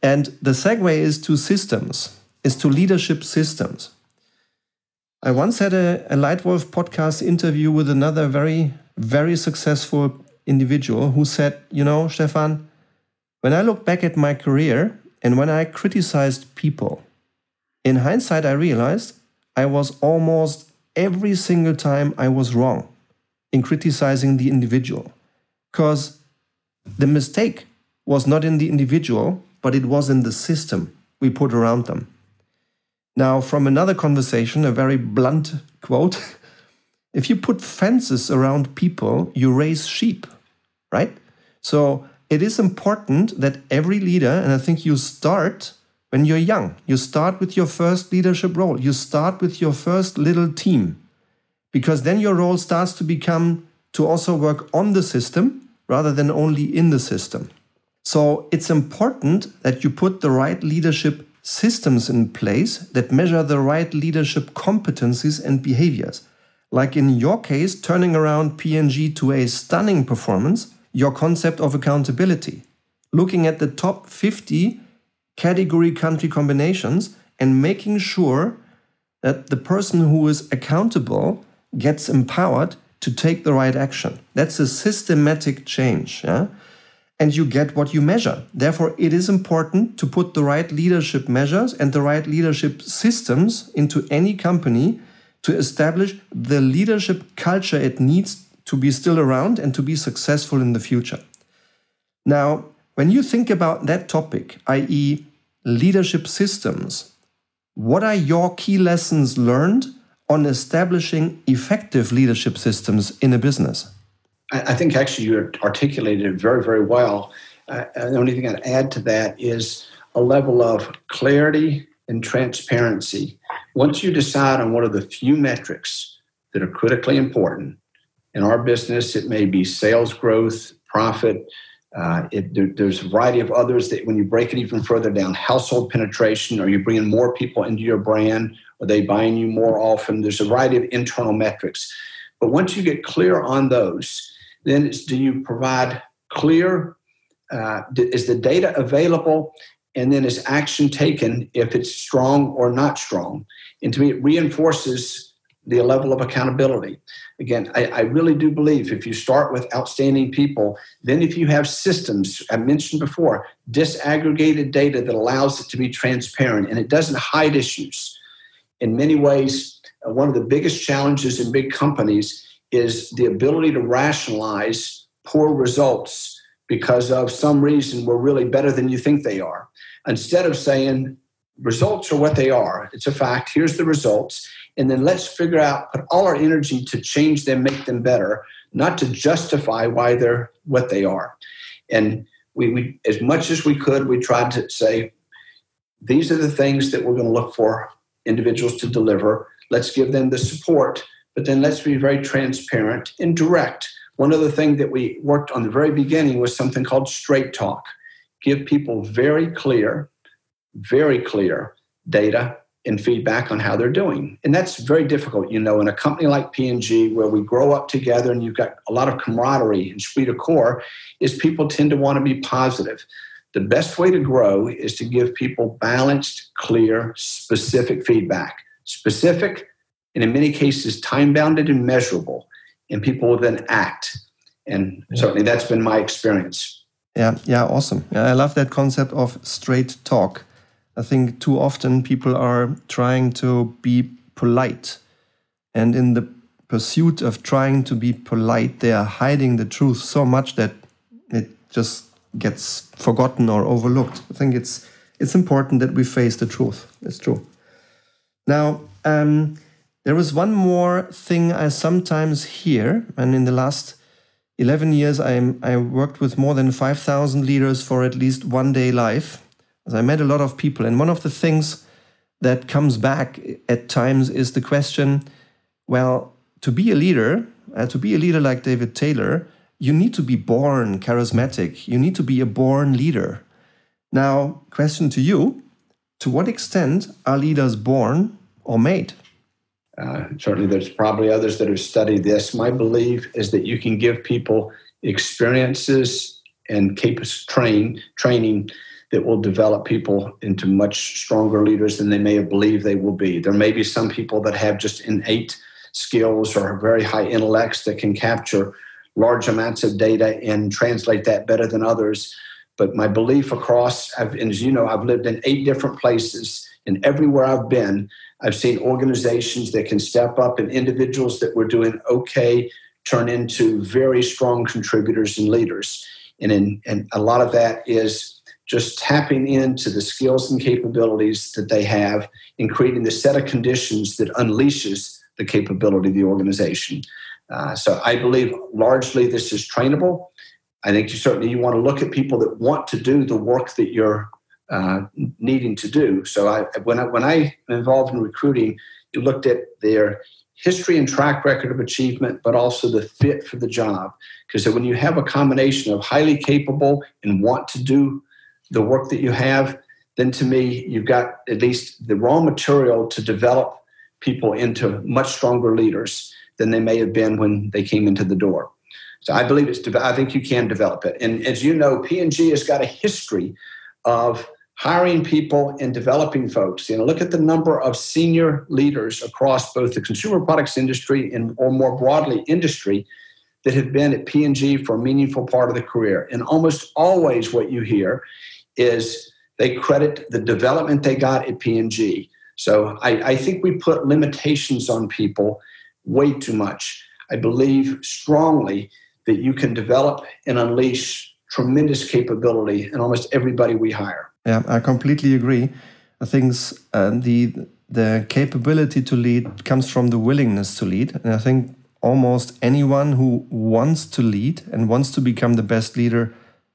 And the segue is to systems is to leadership systems. I once had a, a Leitwolf podcast interview with another very, very successful individual who said, You know, Stefan, when I look back at my career and when I criticized people, in hindsight, I realized I was almost every single time I was wrong in criticizing the individual. Because the mistake was not in the individual, but it was in the system we put around them. Now, from another conversation, a very blunt quote if you put fences around people, you raise sheep, right? So it is important that every leader, and I think you start when you're young, you start with your first leadership role, you start with your first little team, because then your role starts to become to also work on the system rather than only in the system. So it's important that you put the right leadership systems in place that measure the right leadership competencies and behaviors. Like in your case, turning around P&G to a stunning performance, your concept of accountability. Looking at the top 50 category country combinations and making sure that the person who is accountable gets empowered to take the right action. That's a systematic change. Yeah? and you get what you measure. Therefore, it is important to put the right leadership measures and the right leadership systems into any company to establish the leadership culture it needs to be still around and to be successful in the future. Now, when you think about that topic, i.e., leadership systems, what are your key lessons learned on establishing effective leadership systems in a business? I think actually you articulated it very, very well. Uh, the only thing I'd add to that is a level of clarity and transparency. Once you decide on one of the few metrics that are critically important in our business, it may be sales growth, profit. Uh, it, there, there's a variety of others that when you break it even further down, household penetration, are you bringing more people into your brand? Are they buying you more often? There's a variety of internal metrics. But once you get clear on those, then it's do you provide clear, uh, is the data available? And then is action taken if it's strong or not strong? And to me, it reinforces the level of accountability. Again, I, I, really do believe if you start with outstanding people, then if you have systems, I mentioned before, disaggregated data that allows it to be transparent and it doesn't hide issues. In many ways, uh, one of the biggest challenges in big companies is the ability to rationalize poor results because of some reason we're really better than you think they are. Instead of saying, results are what they are, it's a fact, here's the results. And then let's figure out put all our energy to change them make them better not to justify why they're what they are. And we, we as much as we could we tried to say these are the things that we're going to look for individuals to deliver. Let's give them the support but then let's be very transparent and direct. One other thing that we worked on the very beginning was something called straight talk. Give people very clear very clear data and feedback on how they're doing. And that's very difficult, you know, in a company like P&G where we grow up together and you've got a lot of camaraderie and esprit de corps, is people tend to want to be positive. The best way to grow is to give people balanced, clear, specific feedback. Specific, and in many cases, time bounded and measurable. And people will then act. And certainly that's been my experience. Yeah, yeah, awesome. Yeah, I love that concept of straight talk I think too often people are trying to be polite. And in the pursuit of trying to be polite, they are hiding the truth so much that it just gets forgotten or overlooked. I think it's it's important that we face the truth. It's true. Now, um, there is one more thing I sometimes hear, and in the last 11 years, I, I worked with more than 5,000 leaders for at least one day life. As I met a lot of people, and one of the things that comes back at times is the question well, to be a leader, uh, to be a leader like David Taylor, you need to be born charismatic. You need to be a born leader. Now, question to you to what extent are leaders born or made? Uh, certainly, there's probably others that have studied this. My belief is that you can give people experiences and cap- train training that will develop people into much stronger leaders than they may have believed they will be. There may be some people that have just innate skills or very high intellects that can capture large amounts of data and translate that better than others. But my belief across, I've, as you know, I've lived in eight different places, and everywhere I've been, I've seen organizations that can step up and individuals that were doing okay turn into very strong contributors and leaders. And, in, and a lot of that is just tapping into the skills and capabilities that they have and creating the set of conditions that unleashes the capability of the organization. Uh, so I believe largely this is trainable. I think you certainly you want to look at people that want to do the work that you're uh, needing to do. So I, when I when I am involved in recruiting, you looked at their history and track record of achievement, but also the fit for the job. Because when you have a combination of highly capable and want to do the work that you have, then to me, you've got at least the raw material to develop people into much stronger leaders than they may have been when they came into the door. So I believe it's. I think you can develop it. And as you know, P&G has got a history of hiring people and developing folks. You know, look at the number of senior leaders across both the consumer products industry and, or more broadly, industry that have been at P&G for a meaningful part of the career. And almost always, what you hear is they credit the development they got at P&G. So I, I think we put limitations on people way too much. I believe strongly that you can develop and unleash tremendous capability in almost everybody we hire. Yeah, I completely agree. I think uh, the the capability to lead comes from the willingness to lead, and I think almost anyone who wants to lead and wants to become the best leader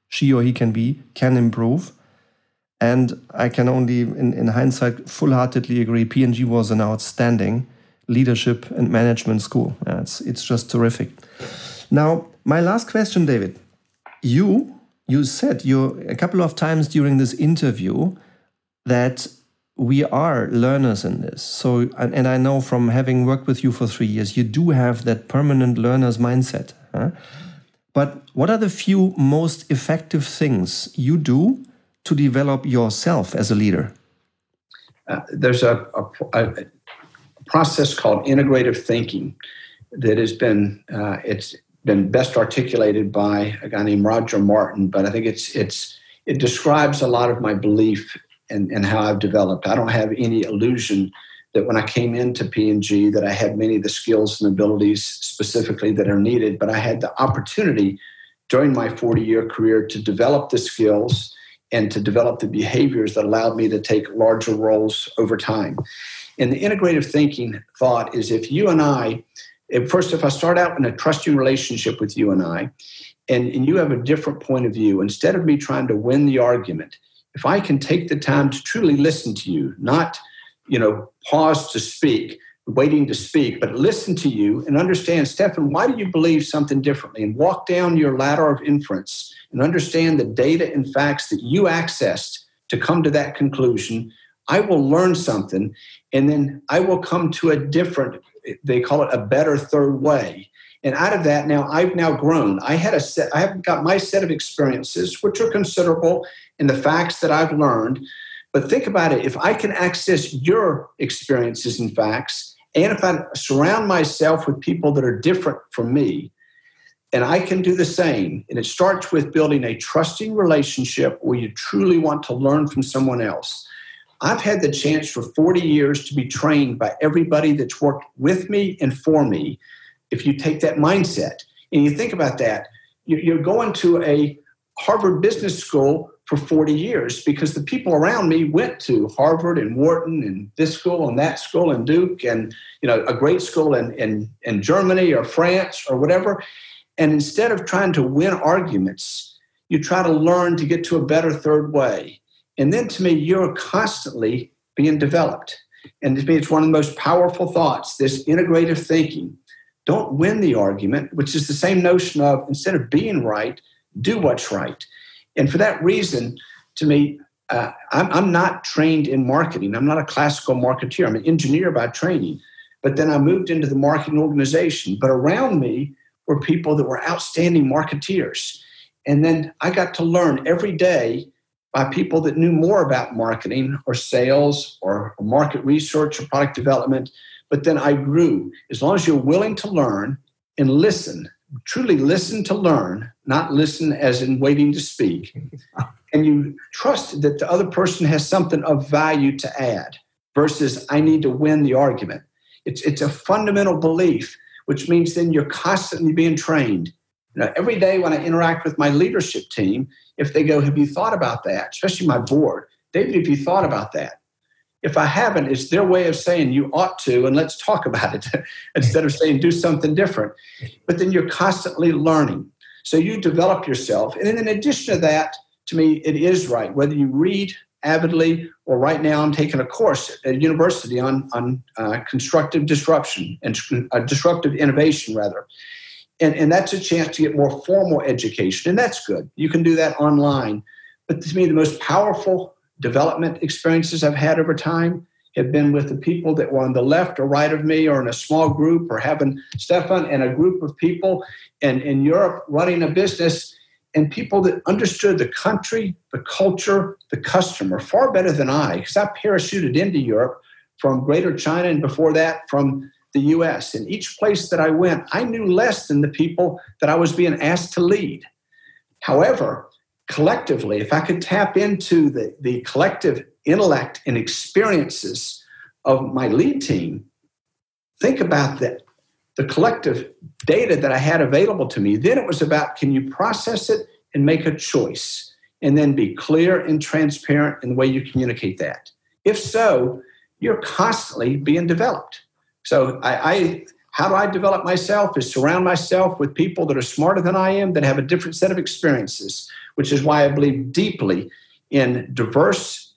she or he can be, can improve. And I can only, in, in hindsight, full heartedly agree P&G was an outstanding leadership and management school. Yeah, it's, it's just terrific. Now, my last question, David. You you said you a couple of times during this interview that we are learners in this. So, and, and, I know from having worked with you for three years, you do have that permanent learner's mindset. Huh? But what are the few most effective things you do to develop yourself as a leader? Uh, there's a, a, a, process called integrative thinking that has been uh, it's been best articulated by a guy named Roger Martin, but I think it's it's it describes a lot of my belief and, and how I've developed. I don't have any illusion that when I came into P&G that I had many of the skills and abilities specifically that are needed, but I had the opportunity during my 40 year career to develop the skills and to develop the behaviors that allowed me to take larger roles over time. And the integrative thinking thought is if you and I, first, if I start out in a trusting relationship with you and I, and, and you have a different point of view, instead of me trying to win the argument, if I can take the time to truly listen to you, not, you know, pause to speak, waiting to speak, but listen to you and understand, Stefan, why do you believe something differently? And walk down your ladder of inference and understand the data and facts that you accessed to come to that conclusion. I will learn something and then I will come to a different, they call it a better third way. And out of that, now I've now grown. I had a set, I have got my set of experiences, which are considerable, and the facts that I've learned. But think about it if I can access your experiences and facts, and if I surround myself with people that are different from me, and I can do the same, and it starts with building a trusting relationship where you truly want to learn from someone else. I've had the chance for 40 years to be trained by everybody that's worked with me and for me. If you take that mindset and you think about that, you're going to a Harvard Business School for 40 years because the people around me went to Harvard and Wharton and this school and that school and Duke and you know a great school in, in, in Germany or France or whatever. And instead of trying to win arguments, you try to learn to get to a better third way. And then to me, you're constantly being developed. And to me, it's one of the most powerful thoughts this integrative thinking. Don't win the argument, which is the same notion of instead of being right, do what's right. And for that reason, to me, uh, I'm, I'm not trained in marketing. I'm not a classical marketeer. I'm an engineer by training. But then I moved into the marketing organization. But around me were people that were outstanding marketeers. And then I got to learn every day by people that knew more about marketing or sales or market research or product development. But then I grew. As long as you're willing to learn and listen, truly listen to learn, not listen as in waiting to speak, and you trust that the other person has something of value to add versus I need to win the argument. It's, it's a fundamental belief, which means then you're constantly being trained. You know, every day when I interact with my leadership team, if they go, Have you thought about that? Especially my board. David, have you thought about that? If I haven't, it's their way of saying you ought to, and let's talk about it instead of saying do something different. But then you're constantly learning. So you develop yourself. And then in addition to that, to me, it is right. Whether you read avidly or right now I'm taking a course at a university on, on uh, constructive disruption and uh, disruptive innovation, rather. And, and that's a chance to get more formal education, and that's good. You can do that online. But to me, the most powerful development experiences I've had over time have been with the people that were on the left or right of me or in a small group or having Stefan and a group of people and in Europe running a business and people that understood the country, the culture, the customer far better than I because I parachuted into Europe from Greater China and before that from the US. In each place that I went, I knew less than the people that I was being asked to lead. However, collectively, if I could tap into the, the collective intellect and experiences of my lead team, think about that the collective data that I had available to me. Then it was about can you process it and make a choice and then be clear and transparent in the way you communicate that. If so, you're constantly being developed. So I, I how do I develop myself is surround myself with people that are smarter than I am, that have a different set of experiences, which is why I believe deeply in diverse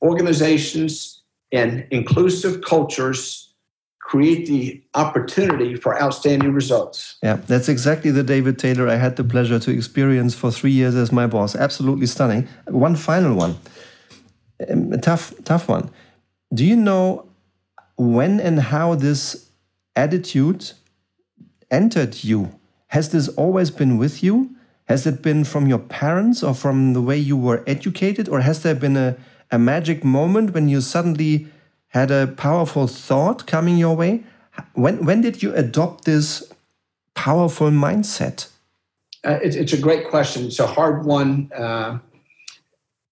organizations and inclusive cultures create the opportunity for outstanding results. Yeah, that's exactly the David Taylor I had the pleasure to experience for three years as my boss. Absolutely stunning. One final one, um, a tough, tough one. Do you know when and how this attitude entered you? Has this always been with you? Has it been from your parents or from the way you were educated? Or has there been a, a magic moment when you suddenly had a powerful thought coming your way. When, when did you adopt this powerful mindset? Uh, it's, it's a great question. It's a hard one. Uh,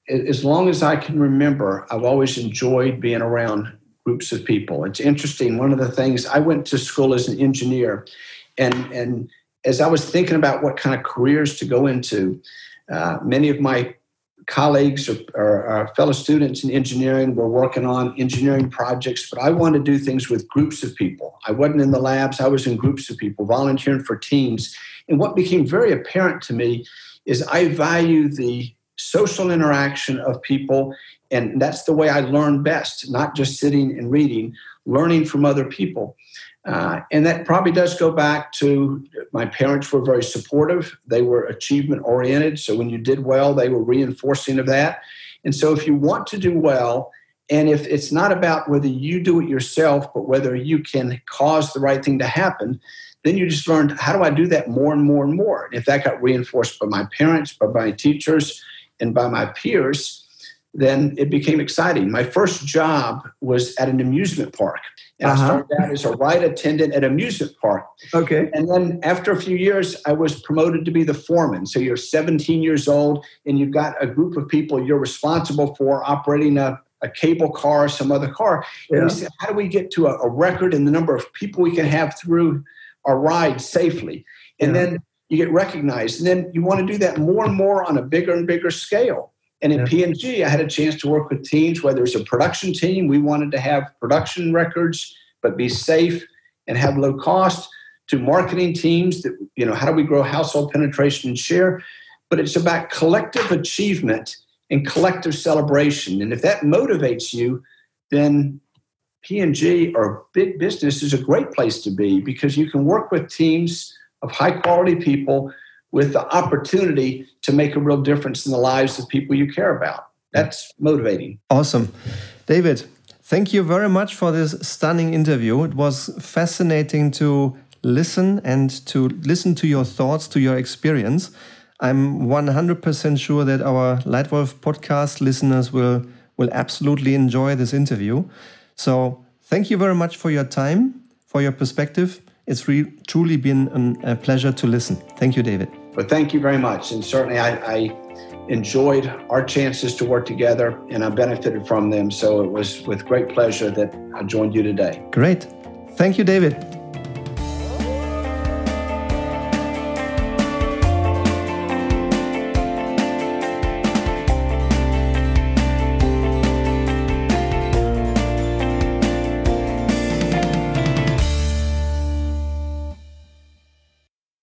as long as I can remember, I've always enjoyed being around groups of people. It's interesting. One of the things I went to school as an engineer, and and as I was thinking about what kind of careers to go into, uh, many of my colleagues or, or, or, fellow students in engineering were working on engineering projects, but I wanted to do things with groups of people. I wasn't in the labs, I was in groups of people, volunteering for teams. And what became very apparent to me is I value the social interaction of people, and that's the way I learn best, not just sitting and reading, learning from other people. Uh, and that probably does go back to my parents were very supportive. They were achievement oriented. So when you did well, they were reinforcing of that. And so if you want to do well, and if it's not about whether you do it yourself, but whether you can cause the right thing to happen, then you just learned how do I do that more and more and more. And if that got reinforced by my parents, by my teachers, and by my peers, then it became exciting. My first job was at an amusement park. And uh-huh. I started out as a ride attendant at an amusement park. Okay. And then after a few years, I was promoted to be the foreman. So you're 17 years old and you've got a group of people you're responsible for operating a, a cable car or some other car. Yeah. And we said, how do we get to a, a, record in the number of people we can have through our ride safely? And yeah. then you get recognized. And then you want to do that more and more on a bigger and bigger scale. And in yeah. P&G, I had a chance to work with teams, whether it's a production team, we wanted to have production records, but be safe and have low cost, to marketing teams that, you know, how do we grow household penetration and share? But it's about collective achievement and collective celebration. And if that motivates you, then P&G or big business is a great place to be because you can work with teams of high quality people with the opportunity to make a real difference in the lives of people you care about. That's motivating. Awesome. David, thank you very much for this stunning interview. It was fascinating to listen and to listen to your thoughts, to your experience. I'm 100% sure that our Leitwolf podcast listeners will, will absolutely enjoy this interview. So, thank you very much for your time, for your perspective. It's truly been an, a pleasure to listen. Thank you, David. But thank you very much. And certainly, I, I enjoyed our chances to work together and I benefited from them. So it was with great pleasure that I joined you today. Great. Thank you, David.